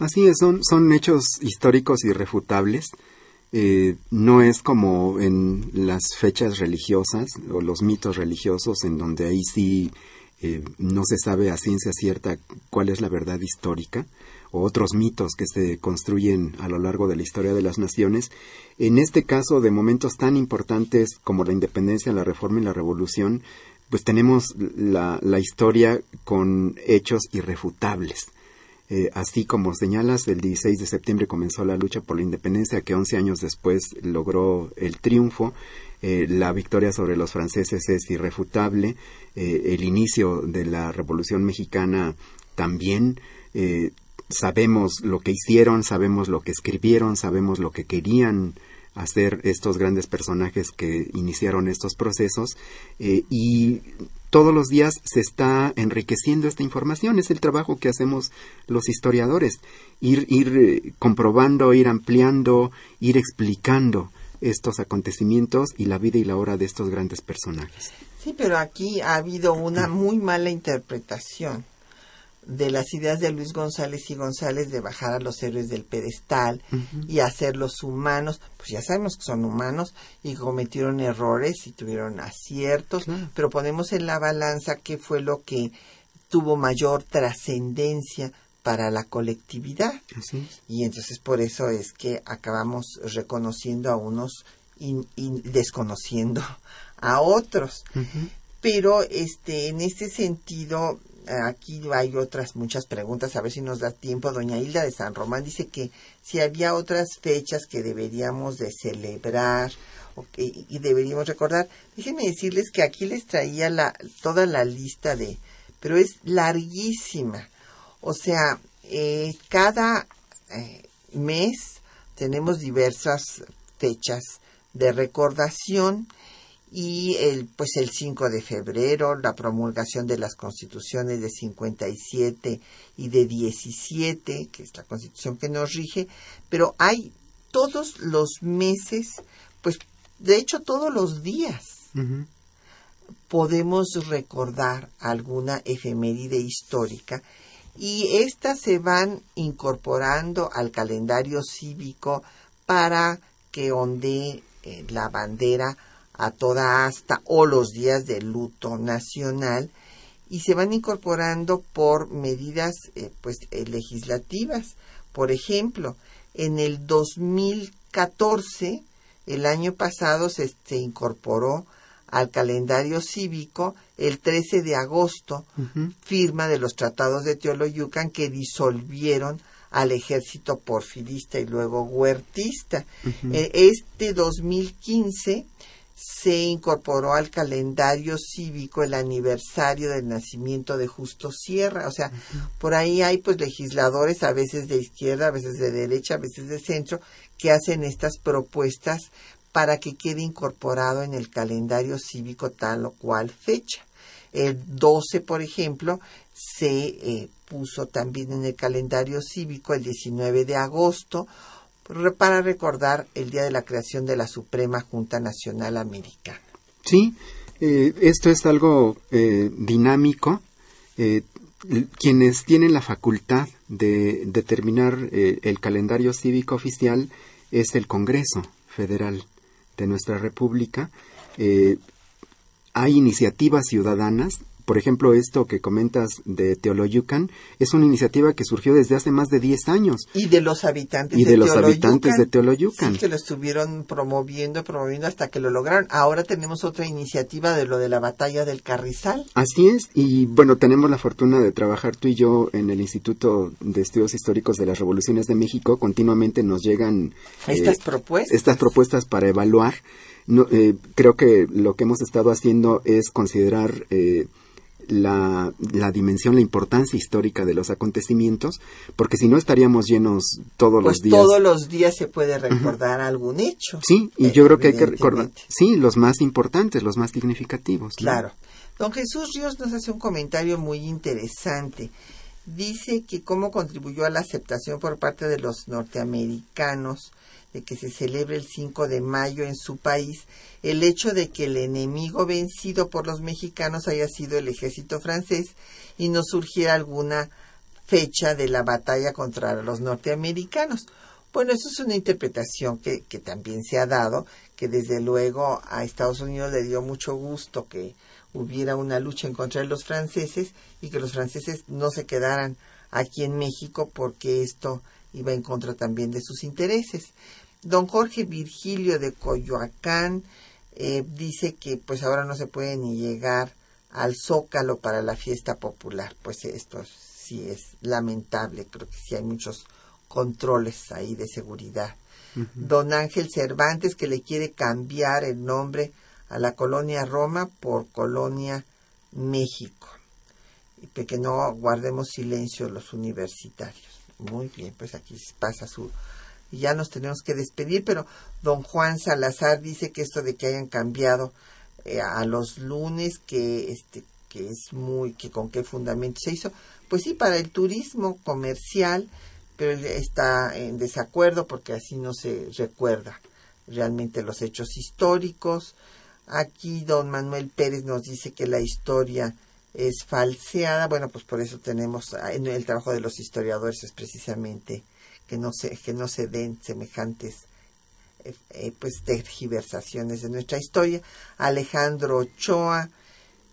Así es, son, son hechos históricos irrefutables. Eh, no es como en las fechas religiosas o los mitos religiosos en donde ahí sí eh, no se sabe a ciencia cierta cuál es la verdad histórica o otros mitos que se construyen a lo largo de la historia de las naciones. En este caso, de momentos tan importantes como la independencia, la reforma y la revolución, pues tenemos la, historia con hechos irrefutables. Eh, así como señalas, el 16 de septiembre comenzó la lucha por la independencia que 11 años después logró el triunfo. Eh, la victoria sobre los franceses es irrefutable, eh, el inicio de la Revolución Mexicana también. Sabemos lo que hicieron, sabemos lo que escribieron, sabemos lo que querían hacer estos grandes personajes que iniciaron estos procesos. Y todos los días se está enriqueciendo esta información. Es el trabajo que hacemos los historiadores, ir, ir comprobando, ir ampliando, ir explicando estos acontecimientos y la vida y la hora de estos grandes personajes. Sí, pero aquí ha habido una muy mala interpretación de las ideas de Luis González y González de bajar a los héroes del pedestal y hacerlos humanos, pues ya sabemos que son humanos y cometieron errores y tuvieron aciertos, pero ponemos en la balanza qué fue lo que tuvo mayor trascendencia para la colectividad. Y entonces por eso es que acabamos reconociendo a unos y, desconociendo a otros. Pero este en este sentido aquí hay otras muchas preguntas, a ver si nos da tiempo. Doña Hilda de San Román dice que si había otras fechas que deberíamos de celebrar y deberíamos recordar. Déjenme decirles que aquí les traía la, toda la lista de, pero es larguísima. O sea, eh, cada eh, mes tenemos diversas fechas de recordación y el pues el 5 de febrero la promulgación de las constituciones de 57 y de 17 que es la constitución que nos rige pero hay todos los meses pues de hecho todos los días podemos recordar alguna efeméride histórica y estas se van incorporando al calendario cívico para que ondee eh, la bandera a toda asta o los días de luto nacional y se van incorporando por medidas eh, pues eh, legislativas. Por ejemplo, en el 2014, el año pasado, se, se incorporó al calendario cívico el 13 de agosto, firma de los tratados de Teoloyucan que disolvieron al ejército porfirista y luego huertista. Eh, este 2015 se incorporó al calendario cívico el aniversario del nacimiento de Justo Sierra. O sea, por ahí hay pues legisladores, a veces de izquierda, a veces de derecha, a veces de centro, que hacen estas propuestas para que quede incorporado en el calendario cívico tal o cual fecha. El 12, por ejemplo, se eh, puso también en el calendario cívico el 19 de agosto para recordar el día de la creación de la Suprema Junta Nacional Americana. Sí, eh, esto es algo eh, dinámico. quienes tienen la facultad de determinar el calendario cívico oficial es el Congreso Federal de nuestra República, eh, hay iniciativas ciudadanas por ejemplo, esto que comentas de Teoloyucan es una iniciativa que surgió desde hace más de 10 años. Y de los habitantes y de, los habitantes de Teoloyucan. Sí, que lo estuvieron promoviendo, promoviendo hasta que lo lograron. Ahora tenemos otra iniciativa de lo de la batalla del Carrizal. Así es, y bueno, tenemos la fortuna de trabajar tú y yo en el Instituto de Estudios Históricos de las Revoluciones de México. Continuamente nos llegan estas eh, propuestas. Estas propuestas para evaluar. No, eh, creo que lo que hemos estado haciendo es considerar eh, la, la, dimensión, la importancia histórica de los acontecimientos, porque si no estaríamos llenos todos los pues días. Todos los días se puede recordar algún hecho. Sí, y yo creo que hay que recordar, sí, los más importantes, los más significativos. Claro. Don Jesús Ríos nos hace un comentario muy interesante. Dice que cómo contribuyó a la aceptación por parte de los norteamericanos de que se celebre el 5 de mayo en su país el hecho de que el enemigo vencido por los mexicanos haya sido el ejército francés y no surgiera alguna fecha de la batalla contra los norteamericanos. Bueno, eso es una interpretación que, que también se ha dado, que desde luego a Estados Unidos le dio mucho gusto que hubiera una lucha en contra de los franceses y que los franceses no se quedaran aquí en México porque esto iba en contra también de sus intereses. Don Jorge Virgilio de Coyoacán eh, dice que pues ahora no se puede ni llegar al Zócalo para la fiesta popular. Pues esto sí es lamentable, creo que sí hay muchos controles ahí de seguridad. Don Ángel Cervantes que le quiere cambiar el nombre a la colonia Roma por colonia México. Y que no guardemos silencio los universitarios. Muy bien, pues aquí pasa su y ya nos tenemos que despedir, pero don Juan Salazar dice que esto de que hayan cambiado eh, a los lunes, que este que es muy, que con qué fundamento se hizo, pues sí, para el turismo comercial, pero él está en desacuerdo porque así no se recuerda realmente los hechos históricos. Aquí don Manuel Pérez nos dice que la historia es falseada. Bueno, pues por eso tenemos en el trabajo de los historiadores es precisamente que no se, que no se den semejantes eh, eh, pues tergiversaciones de nuestra historia. Alejandro Ochoa,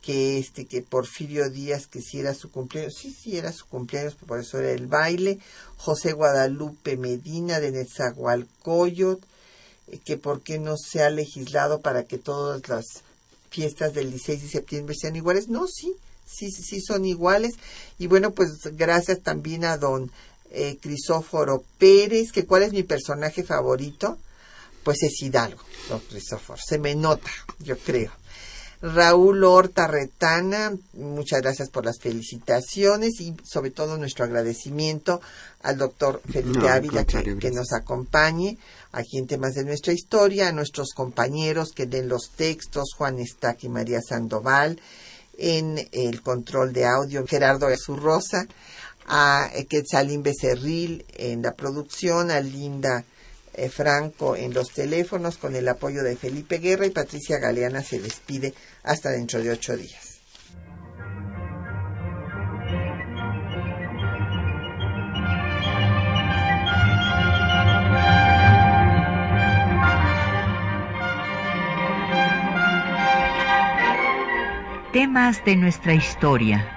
que este, que Porfirio Díaz quisiera su cumpleaños, sí, sí era su cumpleaños, por eso era el baile. José Guadalupe Medina de Nezahualcóyotl, eh, que por qué no se ha legislado para que todas las fiestas del 16 de septiembre sean iguales. No, sí, sí, sí son iguales. Y bueno, pues gracias también a don Crisóforo Pérez, que cuál es mi personaje favorito pues es Hidalgo, don Cristóforo. Se me nota, yo creo. Raúl Horta Retana, muchas gracias por las felicitaciones y sobre todo nuestro agradecimiento al doctor Felipe Ávila que, nos acompañe aquí en temas de nuestra historia, a nuestros compañeros que den los textos, Juan Estac y María Sandoval, en el control de audio, Gerardo Azurrosa, a Quetzalín Becerril en la producción, a Linda eh, Franco en los teléfonos con el apoyo de Felipe Guerra y Patricia Galeana se despide hasta dentro de ocho días. Temas de nuestra historia